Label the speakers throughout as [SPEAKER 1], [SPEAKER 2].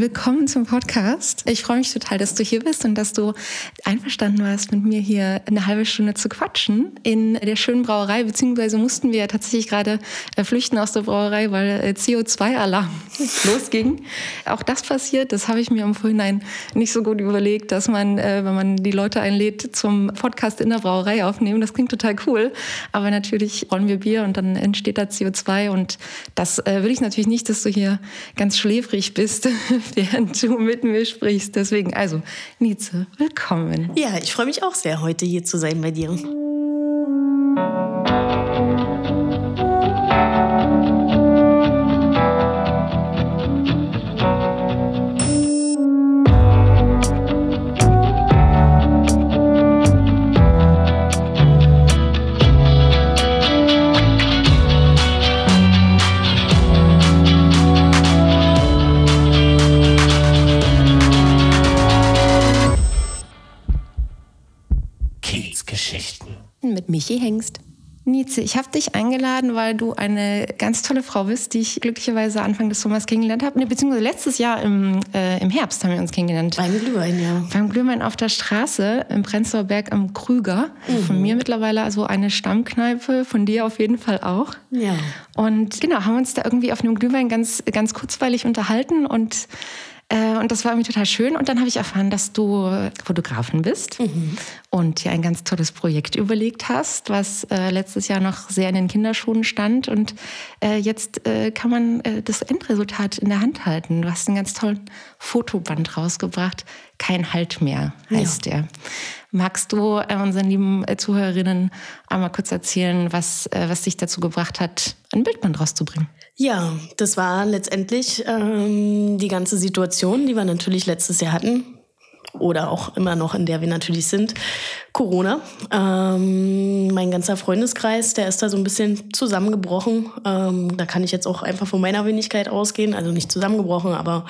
[SPEAKER 1] willkommen zum Podcast. Ich freue mich total, dass du hier bist und dass du einverstanden warst, mit mir hier eine halbe Stunde zu quatschen in der schönen Brauerei, beziehungsweise mussten wir tatsächlich gerade äh, flüchten aus der Brauerei, weil äh, CO2-Alarm losging. Auch das passiert, das habe ich mir im Vorhinein nicht so gut überlegt, dass man, äh, wenn man die Leute einlädt, zum Podcast in der Brauerei aufnehmen. Das klingt total cool, aber natürlich rollen wir Bier und dann entsteht da CO2 und das will ich natürlich nicht, dass du hier ganz schläfrig bist während du mit mir sprichst. Deswegen, also, Nietzsche, willkommen.
[SPEAKER 2] Ja, ich freue mich auch sehr, heute hier zu sein bei dir.
[SPEAKER 1] Mit Michi Hengst. Nietzsche, ich habe dich eingeladen, weil du eine ganz tolle Frau bist, die ich glücklicherweise Anfang des Sommers kennengelernt habe. Ne, beziehungsweise letztes Jahr im, äh, im Herbst haben wir uns kennengelernt.
[SPEAKER 2] Beim Glühwein, ja.
[SPEAKER 1] Beim Glühwein auf der Straße im Prenzlauer Berg am Krüger. Mhm. Von mir mittlerweile also eine Stammkneipe, von dir auf jeden Fall auch.
[SPEAKER 2] Ja.
[SPEAKER 1] Und genau, haben uns da irgendwie auf einem Glühwein ganz, ganz kurzweilig unterhalten und äh, und das war irgendwie total schön. Und dann habe ich erfahren, dass du Fotografin bist mhm. und dir ein ganz tolles Projekt überlegt hast, was äh, letztes Jahr noch sehr in den Kinderschuhen stand. Und äh, jetzt äh, kann man äh, das Endresultat in der Hand halten. Du hast einen ganz tollen Fotoband rausgebracht. Kein Halt mehr heißt ja. der. Magst du äh, unseren lieben Zuhörerinnen einmal kurz erzählen, was, was dich dazu gebracht hat, ein Bildband rauszubringen?
[SPEAKER 2] Ja, das war letztendlich ähm, die ganze Situation, die wir natürlich letztes Jahr hatten oder auch immer noch, in der wir natürlich sind, Corona. Ähm, mein ganzer Freundeskreis, der ist da so ein bisschen zusammengebrochen. Ähm, da kann ich jetzt auch einfach von meiner Wenigkeit ausgehen. Also nicht zusammengebrochen, aber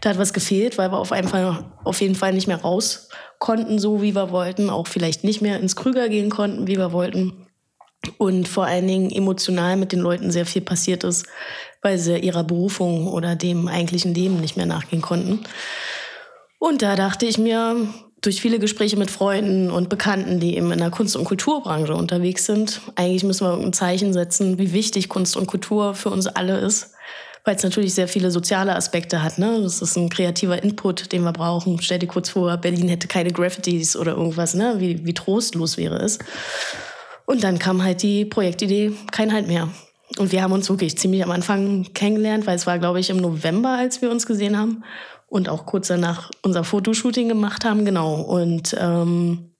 [SPEAKER 2] da hat was gefehlt, weil wir auf, einfach, auf jeden Fall nicht mehr raus konnten, so wie wir wollten. Auch vielleicht nicht mehr ins Krüger gehen konnten, wie wir wollten und vor allen Dingen emotional mit den Leuten sehr viel passiert ist, weil sie ihrer Berufung oder dem eigentlichen Leben nicht mehr nachgehen konnten. Und da dachte ich mir, durch viele Gespräche mit Freunden und Bekannten, die eben in der Kunst- und Kulturbranche unterwegs sind, eigentlich müssen wir ein Zeichen setzen, wie wichtig Kunst und Kultur für uns alle ist, weil es natürlich sehr viele soziale Aspekte hat. Ne? Das ist ein kreativer Input, den wir brauchen. Stell dir kurz vor, Berlin hätte keine Graffitis oder irgendwas, ne? wie, wie trostlos wäre es. Und dann kam halt die Projektidee, kein Halt mehr. Und wir haben uns wirklich ziemlich am Anfang kennengelernt, weil es war, glaube ich, im November, als wir uns gesehen haben. Und auch kurz danach unser Fotoshooting gemacht haben, genau. Und ähm,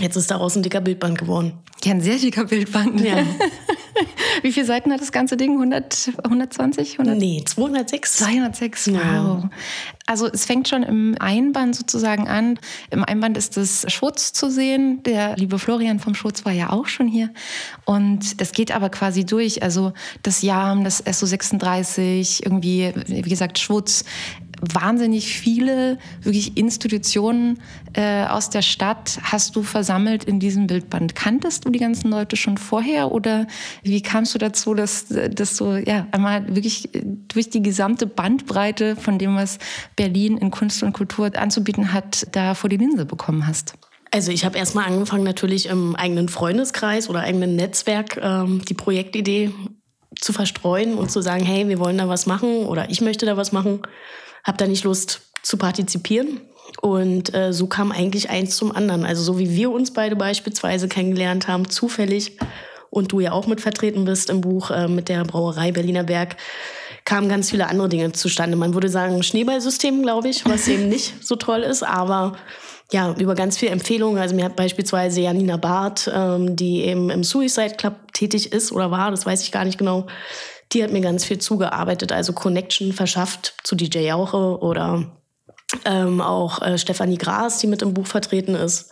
[SPEAKER 2] jetzt ist daraus ein dicker Bildband geworden.
[SPEAKER 1] Ja, ein sehr dicker Bildband.
[SPEAKER 2] Ja.
[SPEAKER 1] Wie viele Seiten hat das ganze Ding? 100, 120? 100?
[SPEAKER 2] Nee, 206.
[SPEAKER 1] 206, wow. Ja. Also es fängt schon im Einband sozusagen an. Im Einband ist das Schutz zu sehen. Der liebe Florian vom Schutz war ja auch schon hier. Und das geht aber quasi durch. Also das JAM, das SO36, irgendwie, wie gesagt, Schutz wahnsinnig viele wirklich Institutionen äh, aus der Stadt hast du versammelt in diesem Bildband. Kanntest du die ganzen Leute schon vorher oder wie kamst du dazu, dass, dass du ja einmal wirklich durch die gesamte Bandbreite von dem, was Berlin in Kunst und Kultur anzubieten hat, da vor die Linse bekommen hast?
[SPEAKER 2] Also ich habe erstmal angefangen natürlich im eigenen Freundeskreis oder eigenen Netzwerk ähm, die Projektidee zu verstreuen und zu sagen, hey, wir wollen da was machen oder ich möchte da was machen habe da nicht Lust zu partizipieren. Und äh, so kam eigentlich eins zum anderen. Also so wie wir uns beide beispielsweise kennengelernt haben, zufällig, und du ja auch mit vertreten bist im Buch äh, mit der Brauerei Berliner Berg, kamen ganz viele andere Dinge zustande. Man würde sagen Schneeballsystem, glaube ich, was eben nicht so toll ist, aber ja, über ganz viele Empfehlungen. Also mir hat beispielsweise Janina Barth, ähm, die eben im Suicide Club tätig ist oder war, das weiß ich gar nicht genau, die hat mir ganz viel zugearbeitet, also Connection verschafft zu DJ Jauche oder ähm, auch äh, Stefanie Gras, die mit im Buch vertreten ist.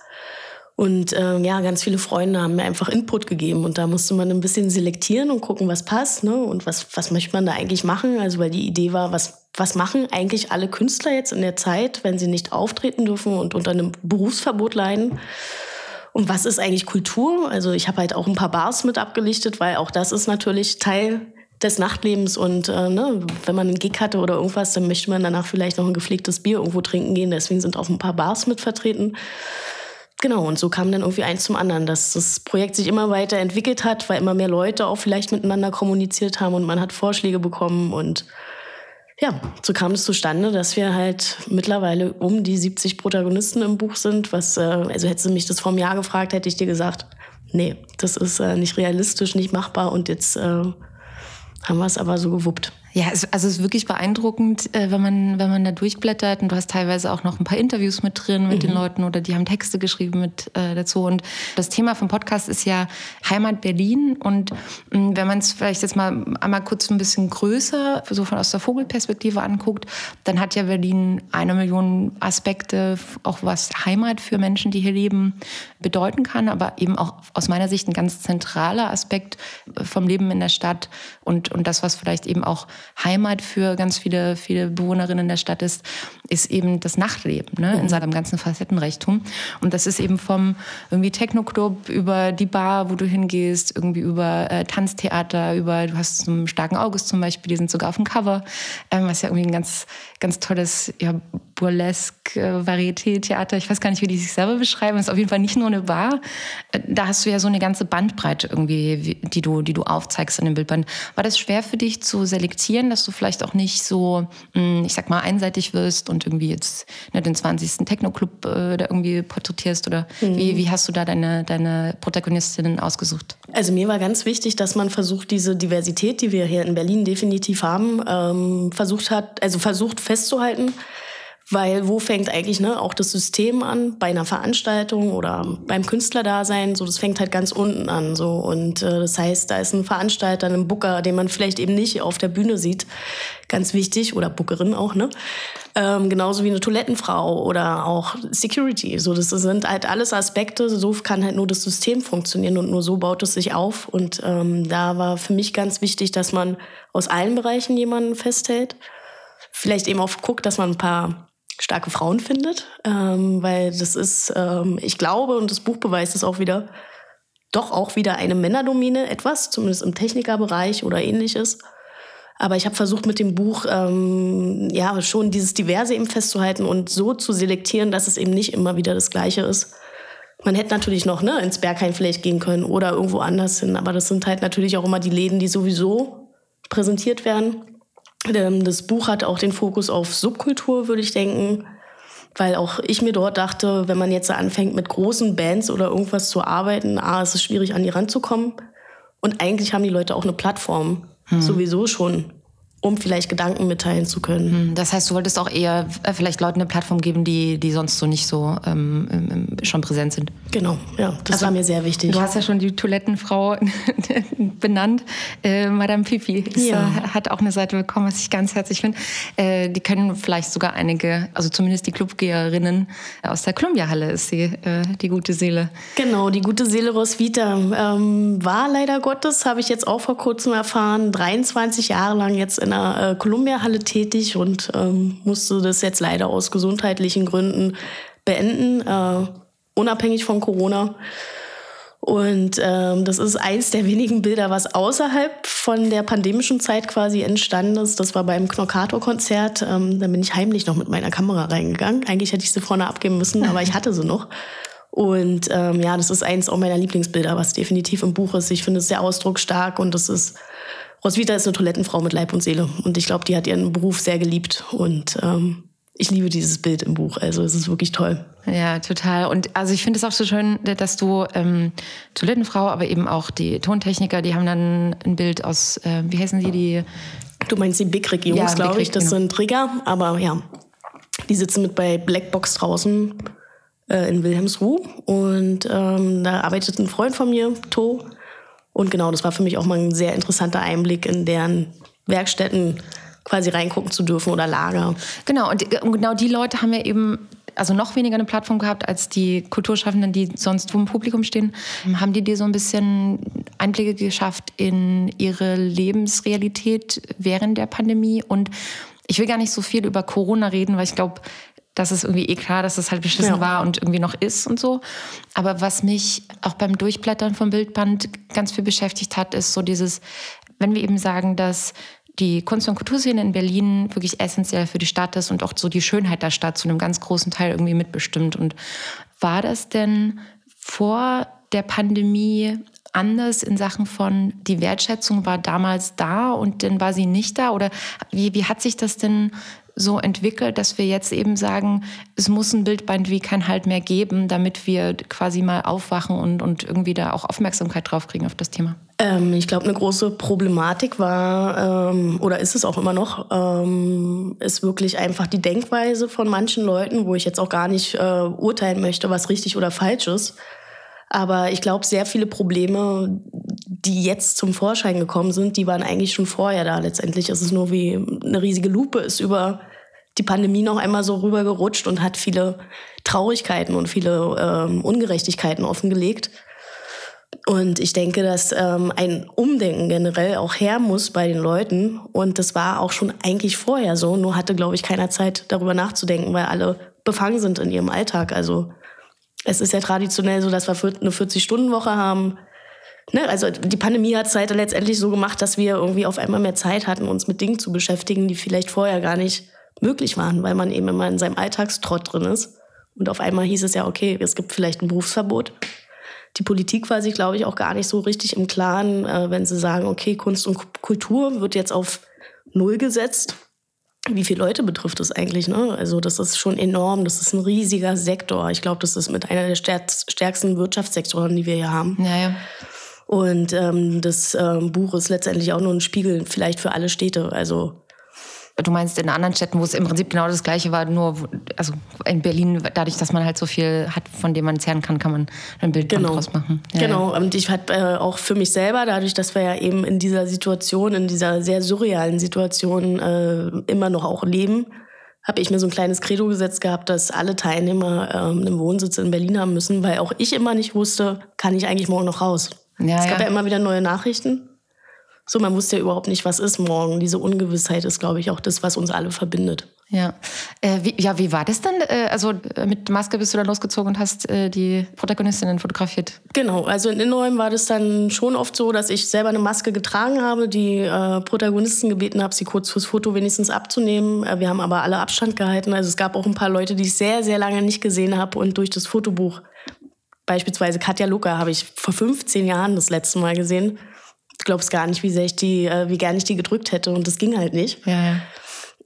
[SPEAKER 2] Und äh, ja, ganz viele Freunde haben mir einfach Input gegeben und da musste man ein bisschen selektieren und gucken, was passt ne? und was, was möchte man da eigentlich machen. Also weil die Idee war, was, was machen eigentlich alle Künstler jetzt in der Zeit, wenn sie nicht auftreten dürfen und unter einem Berufsverbot leiden. Und was ist eigentlich Kultur? Also ich habe halt auch ein paar Bars mit abgelichtet, weil auch das ist natürlich Teil des Nachtlebens und äh, ne, wenn man einen Gig hatte oder irgendwas, dann möchte man danach vielleicht noch ein gepflegtes Bier irgendwo trinken gehen. Deswegen sind auch ein paar Bars mit vertreten. Genau, und so kam dann irgendwie eins zum anderen, dass das Projekt sich immer weiter entwickelt hat, weil immer mehr Leute auch vielleicht miteinander kommuniziert haben und man hat Vorschläge bekommen und ja, so kam es zustande, dass wir halt mittlerweile um die 70 Protagonisten im Buch sind. Was, äh, also hättest du mich das vor einem Jahr gefragt, hätte ich dir gesagt, nee, das ist äh, nicht realistisch, nicht machbar und jetzt äh, haben wir es aber so gewuppt.
[SPEAKER 1] Ja, also es ist wirklich beeindruckend, äh, wenn man, wenn man da durchblättert und du hast teilweise auch noch ein paar Interviews mit drin mit mhm. den Leuten oder die haben Texte geschrieben mit äh, dazu. Und das Thema vom Podcast ist ja Heimat Berlin. Und mh, mm, wenn man es vielleicht jetzt mal einmal kurz ein bisschen größer, so von aus der Vogelperspektive anguckt, dann hat ja Berlin eine Million Aspekte, auch was Heimat für Menschen, die hier leben, bedeuten kann, aber eben auch aus meiner Sicht ein ganz zentraler Aspekt vom Leben in der Stadt und, und das, was vielleicht eben auch Heimat für ganz viele, viele Bewohnerinnen der Stadt ist, ist eben das Nachtleben ne, in mhm. seinem ganzen Facettenreichtum. Und das ist eben vom irgendwie Techno-Club über die Bar, wo du hingehst, irgendwie über äh, Tanztheater, über, du hast zum Starken August zum Beispiel, die sind sogar auf dem Cover, ähm, was ja irgendwie ein ganz, ganz tolles ja, Burlesque, äh, ich weiß gar nicht, wie die sich selber beschreiben, ist auf jeden Fall nicht nur eine Bar. Äh, da hast du ja so eine ganze Bandbreite irgendwie, die du, die du aufzeigst in dem Bildband. War das schwer für dich zu selektieren, dass du vielleicht auch nicht so, hm, ich sag mal, einseitig wirst und irgendwie jetzt ne, den 20. Techno-Club äh, da irgendwie porträtierst? Oder mhm. wie, wie hast du da deine, deine Protagonistinnen ausgesucht?
[SPEAKER 2] Also mir war ganz wichtig, dass man versucht, diese Diversität, die wir hier in Berlin definitiv haben, ähm, versucht hat, also versucht festzuhalten. Weil wo fängt eigentlich ne, auch das System an? Bei einer Veranstaltung oder beim Künstlerdasein, so das fängt halt ganz unten an. So. Und äh, das heißt, da ist ein Veranstalter, ein Booker, den man vielleicht eben nicht auf der Bühne sieht. Ganz wichtig, oder Bookerin auch, ne? Ähm, genauso wie eine Toilettenfrau oder auch Security. So, das sind halt alles Aspekte. So kann halt nur das System funktionieren und nur so baut es sich auf. Und ähm, da war für mich ganz wichtig, dass man aus allen Bereichen jemanden festhält. Vielleicht eben auch guckt, dass man ein paar starke Frauen findet, ähm, weil das ist, ähm, ich glaube, und das Buch beweist es auch wieder, doch auch wieder eine Männerdomine etwas, zumindest im Technikerbereich oder ähnliches. Aber ich habe versucht mit dem Buch ähm, ja schon dieses Diverse eben festzuhalten und so zu selektieren, dass es eben nicht immer wieder das Gleiche ist. Man hätte natürlich noch ne, ins Berghain vielleicht gehen können oder irgendwo anders hin, aber das sind halt natürlich auch immer die Läden, die sowieso präsentiert werden. Ähm, das Buch hat auch den Fokus auf Subkultur, würde ich denken, weil auch ich mir dort dachte, wenn man jetzt anfängt mit großen Bands oder irgendwas zu arbeiten, a, ist es schwierig an die ranzukommen. Und eigentlich haben die Leute auch eine Plattform. Hm. sowieso schon um vielleicht Gedanken mitteilen zu können.
[SPEAKER 1] Hm, das heißt, du wolltest auch eher äh, vielleicht Leuten eine Plattform geben, die, die sonst so nicht so ähm, schon präsent sind.
[SPEAKER 2] Genau, ja, das also, war mir sehr wichtig.
[SPEAKER 1] Du hast ja schon die Toilettenfrau benannt. Äh, Madame Pipi ist, ja. äh, hat auch eine Seite bekommen, was ich ganz herzlich finde. Äh, die können vielleicht sogar einige, also zumindest die Clubgeherinnen aus der Columbia-Halle ist sie, die gute Seele.
[SPEAKER 2] Genau, die gute Seele Roswitha ähm, war leider Gottes, habe ich jetzt auch vor kurzem erfahren, 23 Jahre lang jetzt in einer äh, Columbia-Halle tätig und ähm, musste das jetzt leider aus gesundheitlichen Gründen beenden, äh, unabhängig von Corona. Und ähm, das ist eins der wenigen Bilder, was außerhalb von der pandemischen Zeit quasi entstanden ist. Das war beim Knockator-Konzert. Ähm, da bin ich heimlich noch mit meiner Kamera reingegangen. Eigentlich hätte ich sie vorne abgeben müssen, aber ich hatte sie noch. Und ähm, ja, das ist eins auch meiner Lieblingsbilder, was definitiv im Buch ist. Ich finde es sehr ausdrucksstark und das ist Roswitha ist eine Toilettenfrau mit Leib und Seele. Und ich glaube, die hat ihren Beruf sehr geliebt. Und ähm, ich liebe dieses Bild im Buch. Also es ist wirklich toll.
[SPEAKER 1] Ja, total. Und also ich finde es auch so schön, dass du ähm, Toilettenfrau, aber eben auch die Tontechniker, die haben dann ein Bild aus, äh, wie heißen sie, die?
[SPEAKER 2] Du meinst die Big-Rig-Jungs, ja, glaube Big ich. Das genau. sind Trigger, aber ja. Die sitzen mit bei Blackbox draußen äh, in Wilhelmsruh. Und ähm, da arbeitet ein Freund von mir, To. Und genau, das war für mich auch mal ein sehr interessanter Einblick in deren Werkstätten quasi reingucken zu dürfen oder Lager.
[SPEAKER 1] Genau, und, und genau die Leute haben ja eben also noch weniger eine Plattform gehabt als die Kulturschaffenden, die sonst wo im Publikum stehen. Haben die dir so ein bisschen Einblicke geschafft in ihre Lebensrealität während der Pandemie? Und ich will gar nicht so viel über Corona reden, weil ich glaube, das ist irgendwie eh klar, dass es halt beschissen ja. war und irgendwie noch ist und so. Aber was mich auch beim Durchblättern vom Bildband ganz viel beschäftigt hat, ist so dieses, wenn wir eben sagen, dass die Kunst- und Kulturszene in Berlin wirklich essentiell für die Stadt ist und auch so die Schönheit der Stadt zu einem ganz großen Teil irgendwie mitbestimmt. Und war das denn vor der Pandemie anders in Sachen von die Wertschätzung war damals da und dann war sie nicht da? Oder wie, wie hat sich das denn so entwickelt, dass wir jetzt eben sagen, es muss ein Bildband wie kein Halt mehr geben, damit wir quasi mal aufwachen und, und irgendwie da auch Aufmerksamkeit drauf kriegen auf das Thema?
[SPEAKER 2] Ähm, ich glaube, eine große Problematik war, ähm, oder ist es auch immer noch, ähm, ist wirklich einfach die Denkweise von manchen Leuten, wo ich jetzt auch gar nicht äh, urteilen möchte, was richtig oder falsch ist. Aber ich glaube, sehr viele Probleme, die jetzt zum Vorschein gekommen sind, die waren eigentlich schon vorher da. Letztendlich ist es nur wie eine riesige Lupe, ist über die Pandemie noch einmal so rübergerutscht und hat viele Traurigkeiten und viele ähm, Ungerechtigkeiten offengelegt. Und ich denke, dass ähm, ein Umdenken generell auch her muss bei den Leuten. Und das war auch schon eigentlich vorher so. Nur hatte, glaube ich, keiner Zeit, darüber nachzudenken, weil alle befangen sind in ihrem Alltag. Also es ist ja traditionell so, dass wir eine 40-Stunden-Woche haben. Ne? Also die Pandemie hat es halt letztendlich so gemacht, dass wir irgendwie auf einmal mehr Zeit hatten, uns mit Dingen zu beschäftigen, die vielleicht vorher gar nicht möglich waren, weil man eben immer in seinem Alltagstrott drin ist. Und auf einmal hieß es ja, okay, es gibt vielleicht ein Berufsverbot. Die Politik war sich, glaube ich, auch gar nicht so richtig im Klaren, äh, wenn sie sagen, okay, Kunst und Kultur wird jetzt auf Null gesetzt wie viele Leute betrifft das eigentlich? Ne? Also das ist schon enorm, das ist ein riesiger Sektor. Ich glaube, das ist mit einer der stärksten Wirtschaftssektoren, die wir hier haben.
[SPEAKER 1] Ja, ja.
[SPEAKER 2] Und ähm, das ähm, Buch ist letztendlich auch nur ein Spiegel vielleicht für alle Städte. Also
[SPEAKER 1] Du meinst in anderen Städten, wo es im Prinzip genau das Gleiche war, nur also in Berlin, dadurch, dass man halt so viel hat, von dem man zehren kann, kann man ein Bild
[SPEAKER 2] genau.
[SPEAKER 1] draus machen.
[SPEAKER 2] Ja, genau, und ich hatte äh, auch für mich selber, dadurch, dass wir ja eben in dieser Situation, in dieser sehr surrealen Situation äh, immer noch auch leben, habe ich mir so ein kleines Credo gesetzt gehabt, dass alle Teilnehmer ähm, einen Wohnsitz in Berlin haben müssen, weil auch ich immer nicht wusste, kann ich eigentlich morgen noch raus. Ja, es gab ja. ja immer wieder neue Nachrichten. So, man wusste ja überhaupt nicht, was ist morgen. Diese Ungewissheit ist, glaube ich, auch das, was uns alle verbindet.
[SPEAKER 1] Ja. Äh, wie, ja, wie war das dann? Äh, also äh, mit Maske bist du dann losgezogen und hast äh, die Protagonistinnen fotografiert?
[SPEAKER 2] Genau, also in Innenräumen war das dann schon oft so, dass ich selber eine Maske getragen habe, die äh, Protagonisten gebeten habe, sie kurz fürs Foto wenigstens abzunehmen. Äh, wir haben aber alle Abstand gehalten. Also es gab auch ein paar Leute, die ich sehr, sehr lange nicht gesehen habe und durch das Fotobuch Beispielsweise Katja Luca habe ich vor 15 Jahren das letzte Mal gesehen glaubst gar nicht, wie sehr ich die, äh, wie gern ich die gedrückt hätte und das ging halt nicht.
[SPEAKER 1] Ja, ja.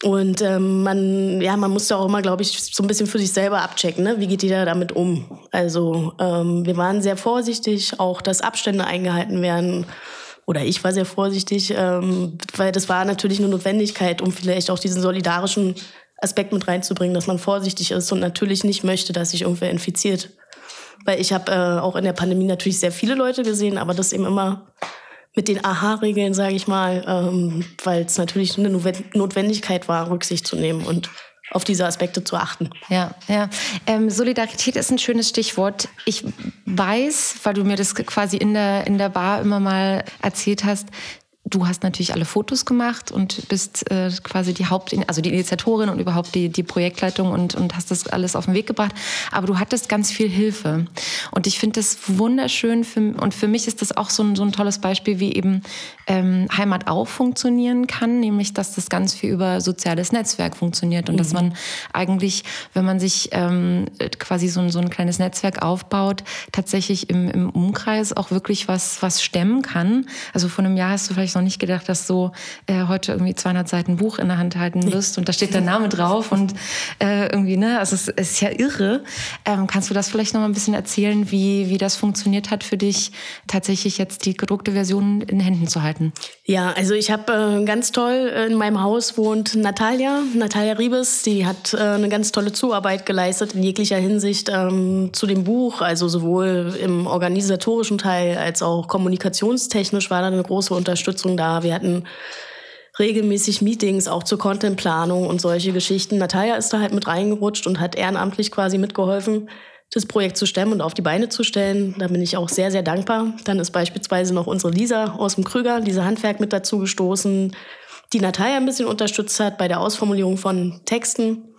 [SPEAKER 2] Und ähm, man, ja, man musste auch immer, glaube ich, so ein bisschen für sich selber abchecken, ne? wie geht jeder damit um. Also ähm, wir waren sehr vorsichtig, auch dass Abstände eingehalten werden. Oder ich war sehr vorsichtig, ähm, weil das war natürlich eine Notwendigkeit, um vielleicht auch diesen solidarischen Aspekt mit reinzubringen, dass man vorsichtig ist und natürlich nicht möchte, dass sich irgendwer infiziert. Weil ich habe äh, auch in der Pandemie natürlich sehr viele Leute gesehen, aber das eben immer mit den Aha-Regeln, sage ich mal, ähm, weil es natürlich eine Notwendigkeit war, Rücksicht zu nehmen und auf diese Aspekte zu achten.
[SPEAKER 1] Ja, ja. Ähm, Solidarität ist ein schönes Stichwort. Ich weiß, weil du mir das quasi in der, in der Bar immer mal erzählt hast, Du hast natürlich alle Fotos gemacht und bist äh, quasi die Haupt, also die Initiatorin und überhaupt die, die Projektleitung und, und hast das alles auf den Weg gebracht. Aber du hattest ganz viel Hilfe. Und ich finde das wunderschön für, und für mich ist das auch so ein, so ein tolles Beispiel, wie eben ähm, Heimat auch funktionieren kann, nämlich dass das ganz viel über soziales Netzwerk funktioniert und mhm. dass man eigentlich, wenn man sich ähm, quasi so ein, so ein kleines Netzwerk aufbaut, tatsächlich im, im Umkreis auch wirklich was, was stemmen kann. Also vor einem Jahr hast du vielleicht noch nicht gedacht, dass du äh, heute irgendwie 200 Seiten Buch in der Hand halten wirst und da steht dein Name drauf und äh, irgendwie, ne, also es, es ist ja irre. Ähm, kannst du das vielleicht noch mal ein bisschen erzählen, wie, wie das funktioniert hat für dich, tatsächlich jetzt die gedruckte Version in Händen zu halten?
[SPEAKER 2] Ja, also ich habe äh, ganz toll, äh, in meinem Haus wohnt Natalia, Natalia Riebes, die hat äh, eine ganz tolle Zuarbeit geleistet in jeglicher Hinsicht ähm, zu dem Buch, also sowohl im organisatorischen Teil als auch kommunikationstechnisch war da eine große Unterstützung Unterstützung da. Wir hatten regelmäßig Meetings auch zur Contentplanung und solche Geschichten. Natalia ist da halt mit reingerutscht und hat ehrenamtlich quasi mitgeholfen, das Projekt zu stemmen und auf die Beine zu stellen. Da bin ich auch sehr, sehr dankbar. Dann ist beispielsweise noch unsere Lisa aus dem Krüger, Lisa Handwerk, mit dazu gestoßen, die Natalia ein bisschen unterstützt hat bei der Ausformulierung von Texten.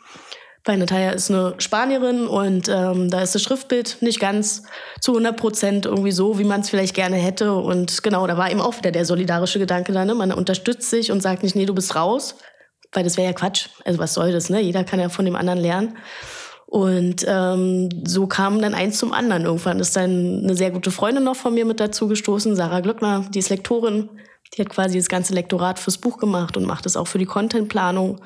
[SPEAKER 2] Weil Natalia ist eine Spanierin und ähm, da ist das Schriftbild nicht ganz zu 100 Prozent irgendwie so, wie man es vielleicht gerne hätte. Und genau, da war eben auch wieder der solidarische Gedanke da. Ne? Man unterstützt sich und sagt nicht, nee, du bist raus, weil das wäre ja Quatsch. Also was soll das? Ne? Jeder kann ja von dem anderen lernen. Und ähm, so kam dann eins zum anderen. Irgendwann ist dann eine sehr gute Freundin noch von mir mit dazu gestoßen, Sarah Glückner, die ist Lektorin. Die hat quasi das ganze Lektorat fürs Buch gemacht und macht es auch für die Contentplanung.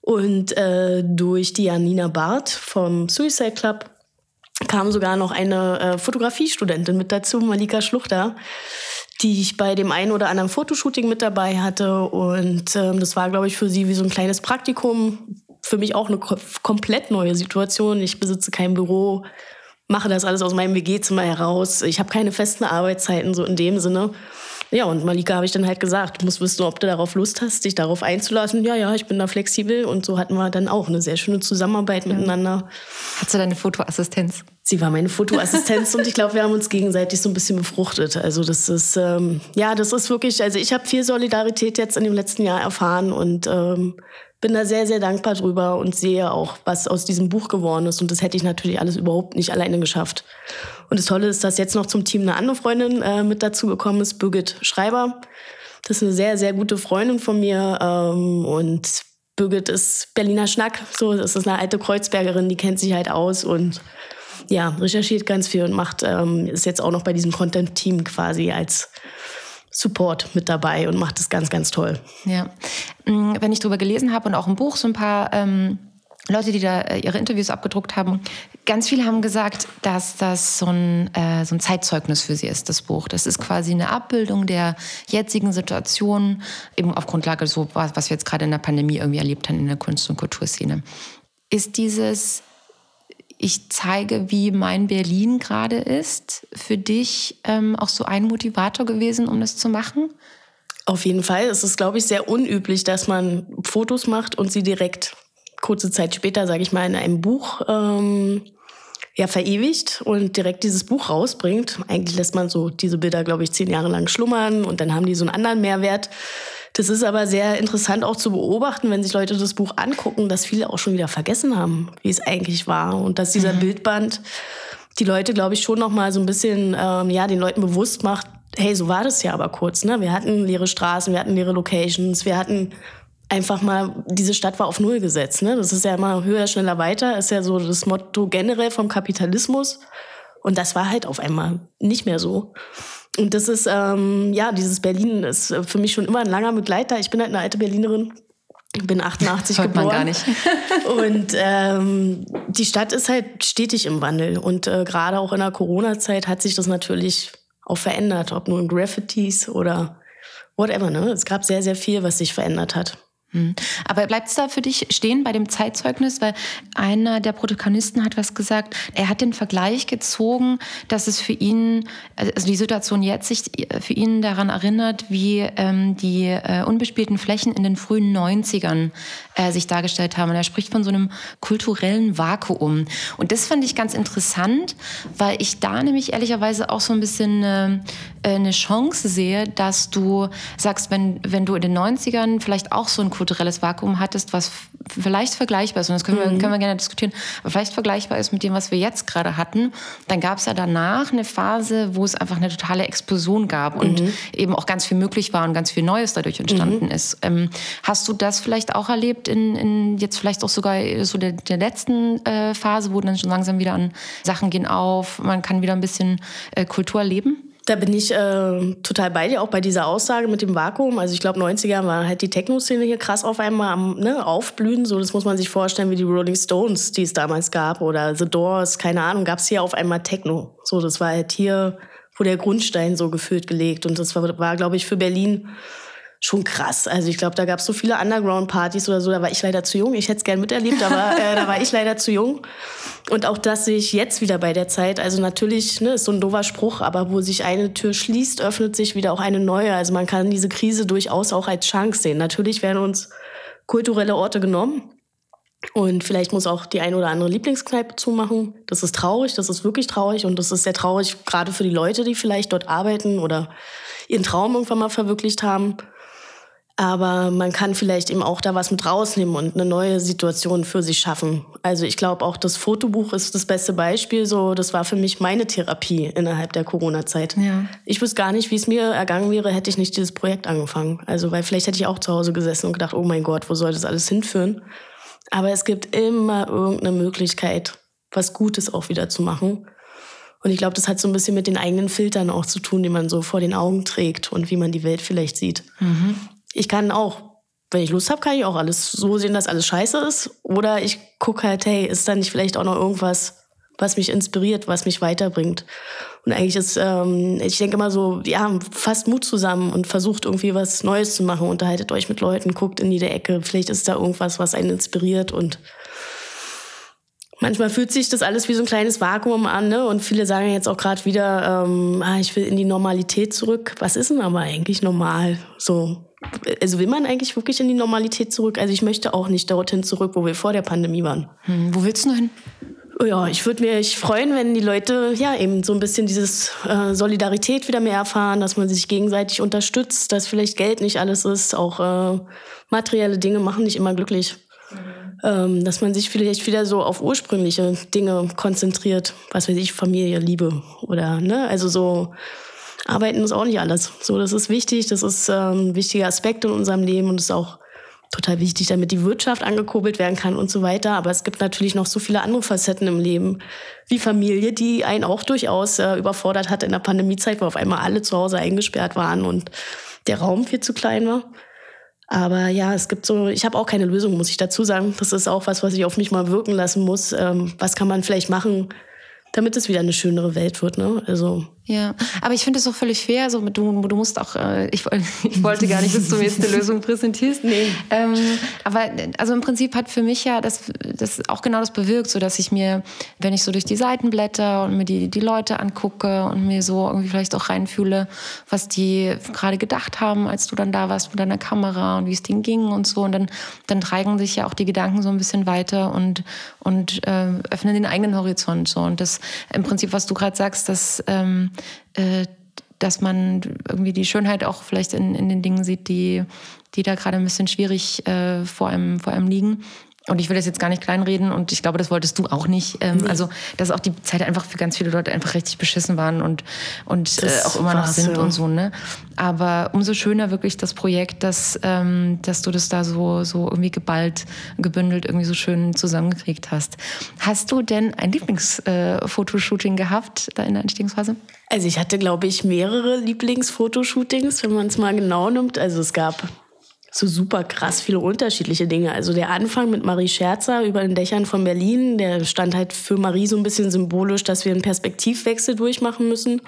[SPEAKER 2] Und äh, durch die Janina Barth vom Suicide Club kam sogar noch eine äh, Fotografiestudentin mit dazu, Malika Schluchter, die ich bei dem einen oder anderen Fotoshooting mit dabei hatte. Und ähm, das war, glaube ich, für sie wie so ein kleines Praktikum. Für mich auch eine komplett neue Situation. Ich besitze kein Büro, mache das alles aus meinem WG-Zimmer heraus. Ich habe keine festen Arbeitszeiten, so in dem Sinne. Ja, und Malika habe ich dann halt gesagt, du musst wissen, ob du darauf Lust hast, dich darauf einzulassen. Ja, ja, ich bin da flexibel. Und so hatten wir dann auch eine sehr schöne Zusammenarbeit ja. miteinander.
[SPEAKER 1] Hast du deine Fotoassistenz?
[SPEAKER 2] Sie war meine Fotoassistenz und ich glaube, wir haben uns gegenseitig so ein bisschen befruchtet. Also das ist, ähm, ja, das ist wirklich, also ich habe viel Solidarität jetzt in dem letzten Jahr erfahren und ähm, bin da sehr, sehr dankbar drüber und sehe auch, was aus diesem Buch geworden ist. Und das hätte ich natürlich alles überhaupt nicht alleine geschafft. Und das Tolle ist, dass jetzt noch zum Team eine andere Freundin äh, mit dazu gekommen ist, Birgit Schreiber. Das ist eine sehr, sehr gute Freundin von mir. Ähm, und Birgit ist Berliner Schnack. So, das ist eine alte Kreuzbergerin, die kennt sich halt aus und ja, recherchiert ganz viel und macht, ähm, ist jetzt auch noch bei diesem Content-Team quasi als Support mit dabei und macht es ganz, ganz toll.
[SPEAKER 1] Ja, mm, wenn ich darüber gelesen habe und auch im Buch so ein paar ähm, Leute, die da äh, ihre Interviews abgedruckt haben, ganz viele haben gesagt, dass das so ein, äh, so ein Zeitzeugnis für sie ist, das Buch. Das ist quasi eine Abbildung der jetzigen Situation, eben auf Grundlage so, was wir jetzt gerade in der Pandemie irgendwie erlebt haben in der Kunst- und Kulturszene. Ist dieses ich zeige, wie mein Berlin gerade ist, für dich ähm, auch so ein Motivator gewesen, um das zu machen?
[SPEAKER 2] Auf jeden Fall. Es ist, glaube ich, sehr unüblich, dass man Fotos macht und sie direkt kurze Zeit später, sage ich mal, in einem Buch ähm, ja, verewigt und direkt dieses Buch rausbringt. Eigentlich lässt man so diese Bilder, glaube ich, zehn Jahre lang schlummern und dann haben die so einen anderen Mehrwert. Das ist aber sehr interessant auch zu beobachten, wenn sich Leute das Buch angucken, dass viele auch schon wieder vergessen haben, wie es eigentlich war und dass dieser mhm. Bildband die Leute, glaube ich, schon noch mal so ein bisschen, ähm, ja, den Leuten bewusst macht, hey, so war das ja aber kurz, ne? Wir hatten leere Straßen, wir hatten leere Locations, wir hatten einfach mal, diese Stadt war auf Null gesetzt, ne? Das ist ja immer höher, schneller, weiter, ist ja so das Motto generell vom Kapitalismus. Und das war halt auf einmal nicht mehr so. Und das ist, ähm, ja, dieses Berlin ist für mich schon immer ein langer Begleiter. Ich bin halt eine alte Berlinerin. Ich bin 88 Hört geboren. Man gar nicht. und ähm, die Stadt ist halt stetig im Wandel. Und äh, gerade auch in der Corona-Zeit hat sich das natürlich auch verändert. Ob nur in Graffitis oder whatever. Ne? Es gab sehr, sehr viel, was sich verändert hat.
[SPEAKER 1] Hm. Aber bleibt es da für dich stehen bei dem Zeitzeugnis? Weil einer der Protagonisten hat was gesagt. Er hat den Vergleich gezogen, dass es für ihn, also die Situation jetzt sich für ihn daran erinnert, wie ähm, die äh, unbespielten Flächen in den frühen 90ern äh, sich dargestellt haben. Und er spricht von so einem kulturellen Vakuum. Und das fand ich ganz interessant, weil ich da nämlich ehrlicherweise auch so ein bisschen äh, eine Chance sehe, dass du sagst, wenn, wenn du in den 90ern vielleicht auch so ein kulturelles Vakuum hattest, was vielleicht vergleichbar ist, und das können, mhm. wir, können wir gerne diskutieren, aber vielleicht vergleichbar ist mit dem, was wir jetzt gerade hatten, dann gab es ja danach eine Phase, wo es einfach eine totale Explosion gab und mhm. eben auch ganz viel möglich war und ganz viel Neues dadurch entstanden mhm. ist. Ähm, hast du das vielleicht auch erlebt in, in jetzt vielleicht auch sogar so der, der letzten äh, Phase, wo dann schon langsam wieder an Sachen gehen auf, man kann wieder ein bisschen äh, Kultur leben?
[SPEAKER 2] Da bin ich äh, total bei dir, auch bei dieser Aussage mit dem Vakuum. Also ich glaube, 90er war halt die Techno-Szene hier krass auf einmal am ne, Aufblühen. So, das muss man sich vorstellen, wie die Rolling Stones, die es damals gab, oder The Doors, keine Ahnung, gab es hier auf einmal Techno. So, das war halt hier, wo der Grundstein so gefühlt gelegt. Und das war, war glaube ich, für Berlin schon krass. Also ich glaube, da gab es so viele Underground-Partys oder so, da war ich leider zu jung. Ich hätte es gern miterlebt, aber äh, da war ich leider zu jung. Und auch das sehe ich jetzt wieder bei der Zeit. Also natürlich ne, ist so ein doofer Spruch, aber wo sich eine Tür schließt, öffnet sich wieder auch eine neue. Also man kann diese Krise durchaus auch als Chance sehen. Natürlich werden uns kulturelle Orte genommen. Und vielleicht muss auch die ein oder andere Lieblingskneipe zumachen. Das ist traurig, das ist wirklich traurig und das ist sehr traurig, gerade für die Leute, die vielleicht dort arbeiten oder ihren Traum irgendwann mal verwirklicht haben. Aber man kann vielleicht eben auch da was mit rausnehmen und eine neue Situation für sich schaffen. Also ich glaube auch das Fotobuch ist das beste Beispiel. So, das war für mich meine Therapie innerhalb der Corona-Zeit. Ja. Ich wüsste gar nicht, wie es mir ergangen wäre, hätte ich nicht dieses Projekt angefangen. Also weil vielleicht hätte ich auch zu Hause gesessen und gedacht, oh mein Gott, wo soll das alles hinführen? Aber es gibt immer irgendeine Möglichkeit, was Gutes auch wieder zu machen. Und ich glaube, das hat so ein bisschen mit den eigenen Filtern auch zu tun, die man so vor den Augen trägt und wie man die Welt vielleicht sieht. Mhm ich kann auch, wenn ich Lust habe, kann ich auch alles so sehen, dass alles scheiße ist. Oder ich gucke halt, hey, ist da nicht vielleicht auch noch irgendwas, was mich inspiriert, was mich weiterbringt. Und eigentlich ist, ähm, ich denke immer so, ja, fasst Mut zusammen und versucht irgendwie was Neues zu machen. Unterhaltet euch mit Leuten, guckt in jede Ecke. Vielleicht ist da irgendwas, was einen inspiriert und manchmal fühlt sich das alles wie so ein kleines Vakuum an, ne? Und viele sagen jetzt auch gerade wieder, ähm, ah, ich will in die Normalität zurück. Was ist denn aber eigentlich normal? So, also will man eigentlich wirklich in die Normalität zurück? Also ich möchte auch nicht dorthin zurück, wo wir vor der Pandemie waren.
[SPEAKER 1] Hm, wo willst du hin?
[SPEAKER 2] Ja, ich würde mich freuen, wenn die Leute ja eben so ein bisschen dieses äh, Solidarität wieder mehr erfahren, dass man sich gegenseitig unterstützt, dass vielleicht Geld nicht alles ist, auch äh, materielle Dinge machen nicht immer glücklich. Mhm. Ähm, dass man sich vielleicht wieder so auf ursprüngliche Dinge konzentriert, was weiß ich, Familie, Liebe oder ne, also so Arbeiten ist auch nicht alles. So, das ist wichtig, das ist ähm, ein wichtiger Aspekt in unserem Leben und ist auch total wichtig, damit die Wirtschaft angekurbelt werden kann und so weiter. Aber es gibt natürlich noch so viele andere Facetten im Leben, wie Familie, die einen auch durchaus äh, überfordert hat in der Pandemiezeit, wo auf einmal alle zu Hause eingesperrt waren und der Raum viel zu klein war. Aber ja, es gibt so, ich habe auch keine Lösung, muss ich dazu sagen. Das ist auch was, was ich auf mich mal wirken lassen muss. Ähm, was kann man vielleicht machen, damit es wieder eine schönere Welt wird. Ne? Also
[SPEAKER 1] ja, aber ich finde es auch völlig fair. Also du, du musst auch, äh, ich, ich wollte gar nicht, dass du mir jetzt eine Lösung präsentierst. Nee. Ähm, aber also im Prinzip hat für mich ja das, das auch genau das bewirkt, so dass ich mir, wenn ich so durch die Seiten blätter und mir die, die Leute angucke und mir so irgendwie vielleicht auch reinfühle, was die gerade gedacht haben, als du dann da warst mit deiner Kamera und wie es denen ging und so. Und dann, dann treiben sich ja auch die Gedanken so ein bisschen weiter und, und äh, öffnen den eigenen Horizont. So. Und das im Prinzip, was du gerade sagst, dass ähm, äh, dass man irgendwie die Schönheit auch vielleicht in, in den Dingen sieht, die, die da gerade ein bisschen schwierig äh, vor, einem, vor einem liegen. Und ich will das jetzt gar nicht kleinreden und ich glaube, das wolltest du auch nicht. Ähm, nee. Also, dass auch die Zeit einfach für ganz viele Leute einfach richtig beschissen waren und, und äh, auch immer noch sind ja. und so, ne? Aber umso schöner wirklich das Projekt, dass, ähm, dass du das da so, so irgendwie geballt, gebündelt, irgendwie so schön zusammengekriegt hast. Hast du denn ein Lieblingsfotoshooting äh, gehabt da in der Entstehungsphase?
[SPEAKER 2] Also ich hatte, glaube ich, mehrere Lieblingsfotoshootings, wenn man es mal genau nimmt. Also es gab so super krass viele unterschiedliche Dinge. Also der Anfang mit Marie Scherzer über den Dächern von Berlin, der stand halt für Marie so ein bisschen symbolisch, dass wir einen Perspektivwechsel durchmachen müssen.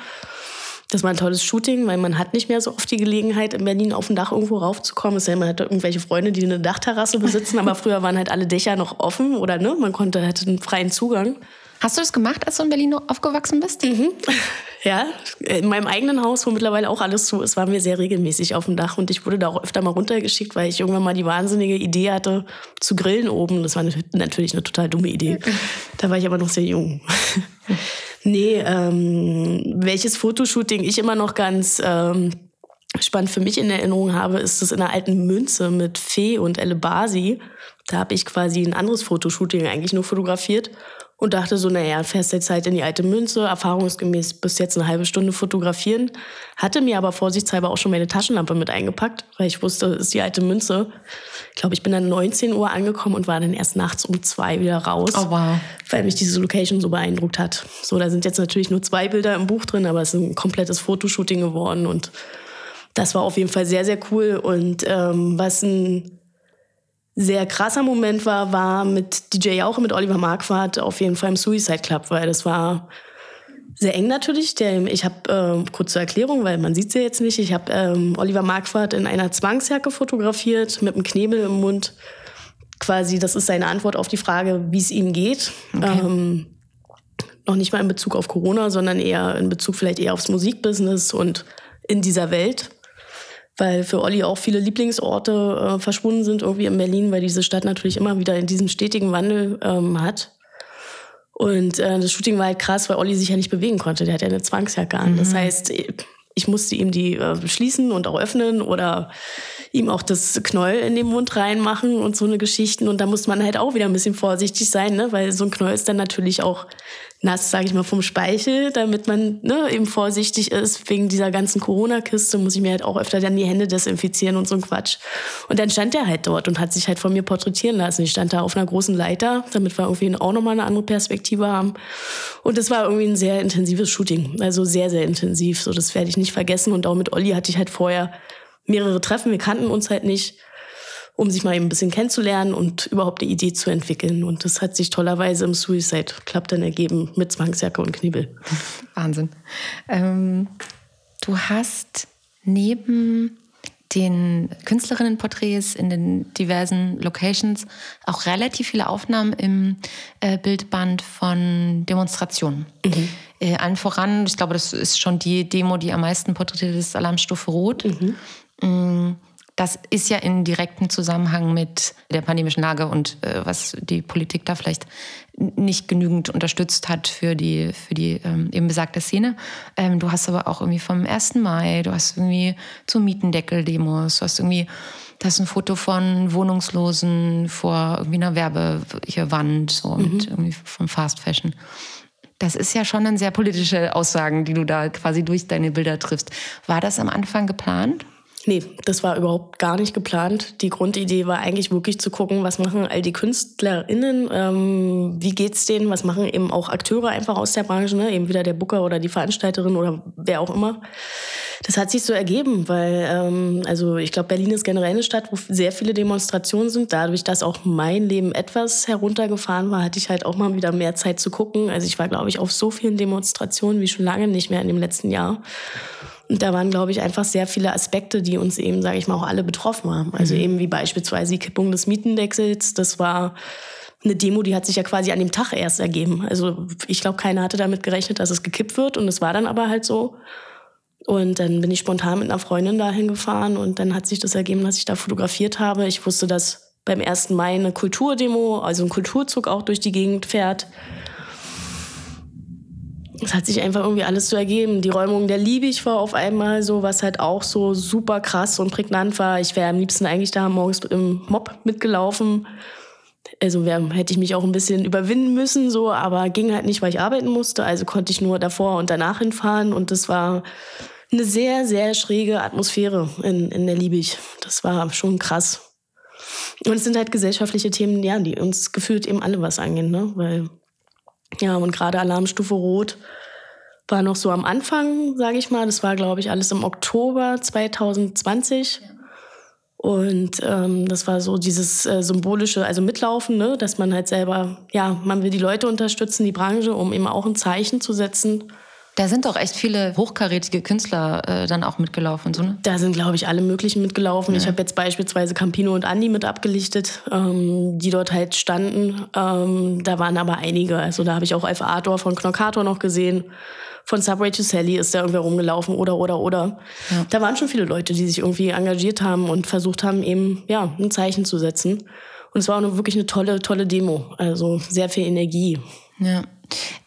[SPEAKER 2] Das war ein tolles Shooting, weil man hat nicht mehr so oft die Gelegenheit, in Berlin auf dem Dach irgendwo raufzukommen. Es ist ja immer halt irgendwelche Freunde, die eine Dachterrasse besitzen, aber früher waren halt alle Dächer noch offen oder ne, man konnte halt einen freien Zugang.
[SPEAKER 1] Hast du das gemacht, als du in Berlin aufgewachsen bist?
[SPEAKER 2] Mhm. Ja, in meinem eigenen Haus, wo mittlerweile auch alles zu ist, waren wir sehr regelmäßig auf dem Dach und ich wurde da auch öfter mal runtergeschickt, weil ich irgendwann mal die wahnsinnige Idee hatte, zu grillen oben. Das war natürlich eine total dumme Idee. Da war ich aber noch sehr jung. nee, ähm, welches Fotoshooting ich immer noch ganz ähm, spannend für mich in Erinnerung habe, ist das in einer alten Münze mit Fee und Elle Basi. Da habe ich quasi ein anderes Fotoshooting eigentlich nur fotografiert und dachte so, naja, fährst jetzt halt in die alte Münze, erfahrungsgemäß bis jetzt eine halbe Stunde fotografieren. Hatte mir aber vorsichtshalber auch schon meine Taschenlampe mit eingepackt, weil ich wusste, es ist die alte Münze. Ich glaube, ich bin dann 19 Uhr angekommen und war dann erst nachts um zwei wieder raus.
[SPEAKER 1] Oh, wow.
[SPEAKER 2] Weil mich diese Location so beeindruckt hat. So, da sind jetzt natürlich nur zwei Bilder im Buch drin, aber es ist ein komplettes Fotoshooting geworden und das war auf jeden Fall sehr, sehr cool. Und ähm, was ein sehr krasser Moment war, war mit DJ Jauche, mit Oliver Marquardt auf jeden Fall im Suicide Club, weil das war sehr eng natürlich. Der, ich habe, äh, kurz zur Erklärung, weil man sieht sie jetzt nicht, ich habe ähm, Oliver Marquardt in einer Zwangsjacke fotografiert, mit einem Knebel im Mund. Quasi, das ist seine Antwort auf die Frage, wie es ihm geht. Okay. Ähm, noch nicht mal in Bezug auf Corona, sondern eher in Bezug vielleicht eher aufs Musikbusiness und in dieser Welt weil für Olli auch viele Lieblingsorte äh, verschwunden sind irgendwie in Berlin, weil diese Stadt natürlich immer wieder in diesem stetigen Wandel ähm, hat. Und äh, das Shooting war halt krass, weil Olli sich ja nicht bewegen konnte. Der hat ja eine Zwangsjacke an. Mhm. Das heißt, ich musste ihm die äh, schließen und auch öffnen oder ihm auch das Knäuel in den Mund reinmachen und so eine Geschichten. Und da muss man halt auch wieder ein bisschen vorsichtig sein, ne? weil so ein Knäuel ist dann natürlich auch nass, sage ich mal, vom Speichel, damit man ne, eben vorsichtig ist. Wegen dieser ganzen Corona-Kiste muss ich mir halt auch öfter dann die Hände desinfizieren und so ein Quatsch. Und dann stand er halt dort und hat sich halt von mir porträtieren lassen. Ich stand da auf einer großen Leiter, damit wir irgendwie auch nochmal eine andere Perspektive haben. Und das war irgendwie ein sehr intensives Shooting. Also sehr, sehr intensiv. So, das werde ich nicht vergessen. Und auch mit Olli hatte ich halt vorher mehrere Treffen. Wir kannten uns halt nicht um sich mal eben ein bisschen kennenzulernen und überhaupt eine Idee zu entwickeln. Und das hat sich tollerweise im Suicide Club dann ergeben mit Zwangsjacke und Knibbel.
[SPEAKER 1] Wahnsinn. Ähm, du hast neben den Künstlerinnenporträts in den diversen Locations auch relativ viele Aufnahmen im äh, Bildband von Demonstrationen. Mhm. Äh, allen voran, ich glaube, das ist schon die Demo, die am meisten porträtiert ist, Alarmstufe Rot. Mhm. Mhm das ist ja in direktem Zusammenhang mit der pandemischen Lage und äh, was die Politik da vielleicht nicht genügend unterstützt hat für die, für die ähm, eben besagte Szene. Ähm, du hast aber auch irgendwie vom 1. Mai, du hast irgendwie zu Mietendeckel-Demos, du hast irgendwie, das ist ein Foto von Wohnungslosen vor irgendwie einer Werbewand, so mhm. mit irgendwie vom Fast Fashion. Das ist ja schon eine sehr politische Aussagen, die du da quasi durch deine Bilder triffst. War das am Anfang geplant?
[SPEAKER 2] Nee, das war überhaupt gar nicht geplant. Die Grundidee war eigentlich wirklich zu gucken, was machen all die KünstlerInnen, ähm, wie geht's denen, was machen eben auch Akteure einfach aus der Branche, ne? eben wieder der Booker oder die Veranstalterin oder wer auch immer. Das hat sich so ergeben, weil, ähm, also ich glaube, Berlin ist generell eine Stadt, wo sehr viele Demonstrationen sind. Dadurch, dass auch mein Leben etwas heruntergefahren war, hatte ich halt auch mal wieder mehr Zeit zu gucken. Also ich war, glaube ich, auf so vielen Demonstrationen wie schon lange nicht mehr in dem letzten Jahr. Und da waren, glaube ich, einfach sehr viele Aspekte, die uns eben, sage ich mal, auch alle betroffen haben. Also mhm. eben wie beispielsweise die Kippung des Mietendeckels. Das war eine Demo, die hat sich ja quasi an dem Tag erst ergeben. Also ich glaube, keiner hatte damit gerechnet, dass es gekippt wird. Und es war dann aber halt so. Und dann bin ich spontan mit einer Freundin dahin gefahren und dann hat sich das ergeben, dass ich da fotografiert habe. Ich wusste, dass beim 1. Mai eine Kulturdemo, also ein Kulturzug auch durch die Gegend fährt es hat sich einfach irgendwie alles so ergeben. Die Räumung der Liebig war auf einmal so, was halt auch so super krass und prägnant war. Ich wäre am liebsten eigentlich da morgens im Mob mitgelaufen. Also wär, hätte ich mich auch ein bisschen überwinden müssen, so, aber ging halt nicht, weil ich arbeiten musste. Also konnte ich nur davor und danach hinfahren. Und das war eine sehr, sehr schräge Atmosphäre in, in der Liebig. Das war schon krass. Und es sind halt gesellschaftliche Themen, ja, die uns gefühlt eben alle was angehen, ne? Weil ja, und gerade Alarmstufe Rot war noch so am Anfang, sage ich mal. Das war, glaube ich, alles im Oktober 2020. Ja. Und ähm, das war so dieses äh, symbolische, also Mitlaufen, ne? dass man halt selber, ja, man will die Leute unterstützen, die Branche, um eben auch ein Zeichen zu setzen.
[SPEAKER 1] Da sind doch echt viele hochkarätige Künstler äh, dann auch mitgelaufen so, ne?
[SPEAKER 2] Da sind, glaube ich, alle möglichen mitgelaufen. Ja. Ich habe jetzt beispielsweise Campino und Andi mit abgelichtet, ähm, die dort halt standen. Ähm, da waren aber einige. Also da habe ich auch Alpha Arthur von Knockator noch gesehen. Von Subway to Sally ist da irgendwer rumgelaufen oder, oder, oder. Ja. Da waren schon viele Leute, die sich irgendwie engagiert haben und versucht haben, eben, ja, ein Zeichen zu setzen. Und es war auch wirklich eine tolle, tolle Demo. Also sehr viel Energie.
[SPEAKER 1] Ja.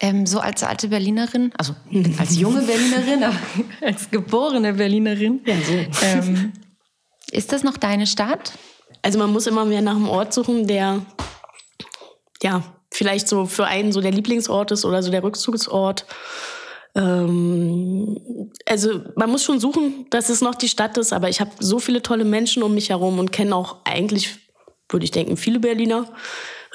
[SPEAKER 1] Ähm, so als alte Berlinerin, also als junge Berlinerin, aber als geborene Berlinerin, ja, so. ähm, ist das noch deine Stadt?
[SPEAKER 2] Also man muss immer mehr nach einem Ort suchen, der ja vielleicht so für einen so der Lieblingsort ist oder so der Rückzugsort. Ähm, also man muss schon suchen, dass es noch die Stadt ist, aber ich habe so viele tolle Menschen um mich herum und kenne auch eigentlich, würde ich denken, viele Berliner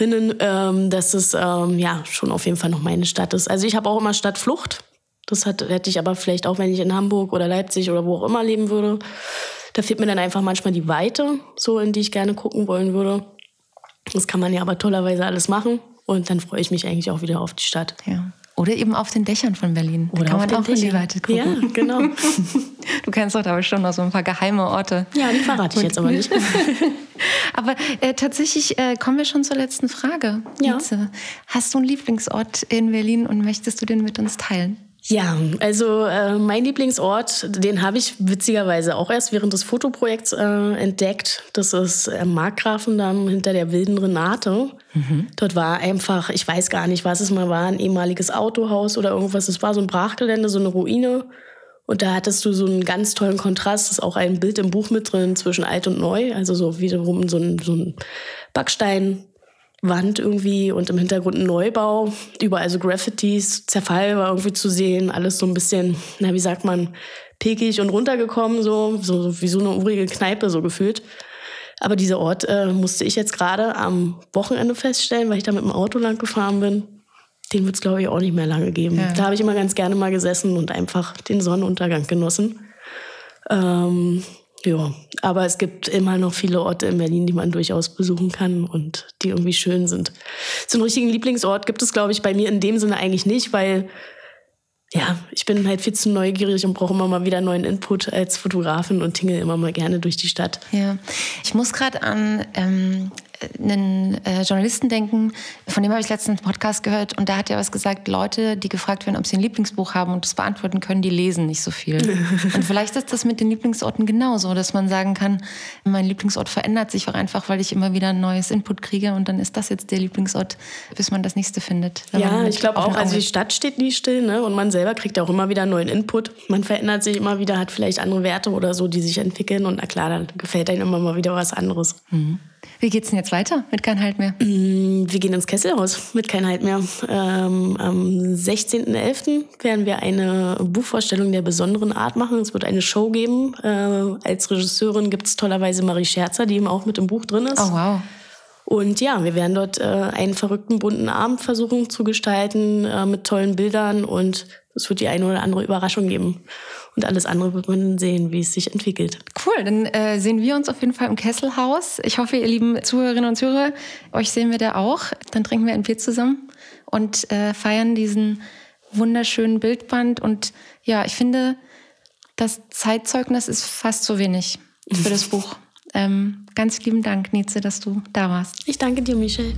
[SPEAKER 2] ähm, dass es ähm, ja schon auf jeden Fall noch meine Stadt ist. Also ich habe auch immer Stadtflucht. Das hat, hätte ich aber vielleicht auch, wenn ich in Hamburg oder Leipzig oder wo auch immer leben würde. Da fehlt mir dann einfach manchmal die Weite, so in die ich gerne gucken wollen würde. Das kann man ja aber tollerweise alles machen. Und dann freue ich mich eigentlich auch wieder auf die Stadt.
[SPEAKER 1] Ja. Oder eben auf den Dächern von Berlin.
[SPEAKER 2] Oder da kann man auch
[SPEAKER 1] Dächern. in die Weite gucken.
[SPEAKER 2] Ja, genau.
[SPEAKER 1] du kennst doch da schon noch so ein paar geheime Orte.
[SPEAKER 2] Ja, die verrate ich jetzt aber nicht.
[SPEAKER 1] aber äh, tatsächlich äh, kommen wir schon zur letzten Frage.
[SPEAKER 2] Ja.
[SPEAKER 1] Hast du einen Lieblingsort in Berlin und möchtest du den mit uns teilen?
[SPEAKER 2] Ja, also äh, mein Lieblingsort, den habe ich witzigerweise auch erst während des Fotoprojekts äh, entdeckt. Das ist äh, Markgrafendamm hinter der wilden Renate. Mhm. Dort war einfach, ich weiß gar nicht, was es mal war, ein ehemaliges Autohaus oder irgendwas. Es war so ein Brachgelände, so eine Ruine. Und da hattest du so einen ganz tollen Kontrast. Das ist auch ein Bild im Buch mit drin zwischen alt und neu. Also so wiederum so ein, so ein Backsteinwand irgendwie und im Hintergrund ein Neubau. Überall so Graffitis, Zerfall war irgendwie zu sehen. Alles so ein bisschen, na, wie sagt man, pekig und runtergekommen, so, so wie so eine urige Kneipe so gefühlt. Aber dieser Ort äh, musste ich jetzt gerade am Wochenende feststellen, weil ich da mit dem Auto lang gefahren bin. Den wird es, glaube ich, auch nicht mehr lange geben. Ja. Da habe ich immer ganz gerne mal gesessen und einfach den Sonnenuntergang genossen. Ähm, ja, aber es gibt immer noch viele Orte in Berlin, die man durchaus besuchen kann und die irgendwie schön sind. So einen richtigen Lieblingsort gibt es, glaube ich, bei mir in dem Sinne eigentlich nicht, weil ja, ich bin halt viel zu neugierig und brauche immer mal wieder neuen Input als Fotografin und tingle immer mal gerne durch die Stadt.
[SPEAKER 1] Ja, ich muss gerade an ähm, einen äh, Journalisten denken, von dem habe ich letztens einen Podcast gehört und da hat er was gesagt, Leute, die gefragt werden, ob sie ein Lieblingsbuch haben und das beantworten können, die lesen nicht so viel. und vielleicht ist das mit den Lieblingsorten genauso, dass man sagen kann, mein Lieblingsort verändert sich auch einfach, weil ich immer wieder ein neues Input kriege und dann ist das jetzt der Lieblingsort, bis man das nächste findet.
[SPEAKER 2] Ja, ich glaube auch, also die Stadt steht nie still ne? und man selber kriegt auch immer wieder neuen Input. Man verändert sich immer wieder, hat vielleicht andere Werte oder so, die sich entwickeln und na klar, dann gefällt einem immer mal wieder was anderes.
[SPEAKER 1] Mhm. Wie geht's denn jetzt weiter mit Kein Halt mehr?
[SPEAKER 2] Mm, wir gehen ins Kesselhaus mit Kein Halt mehr. Ähm, am 16.11. werden wir eine Buchvorstellung der besonderen Art machen. Es wird eine Show geben. Äh, als Regisseurin gibt es tollerweise Marie Scherzer, die eben auch mit im Buch drin ist.
[SPEAKER 1] Oh, wow.
[SPEAKER 2] Und ja, wir werden dort äh, einen verrückten bunten Abend versuchen zu gestalten äh, mit tollen Bildern und es wird die eine oder andere Überraschung geben. Und alles andere wird man sehen, wie es sich entwickelt.
[SPEAKER 1] Cool, dann äh, sehen wir uns auf jeden Fall im Kesselhaus. Ich hoffe, ihr lieben Zuhörerinnen und Zuhörer, euch sehen wir da auch. Dann trinken wir ein Bier zusammen und äh, feiern diesen wunderschönen Bildband. Und ja, ich finde, das Zeitzeugnis ist fast zu wenig für das Buch. Ähm, ganz lieben Dank, Nietzsche, dass du da warst.
[SPEAKER 2] Ich danke dir, Michelle.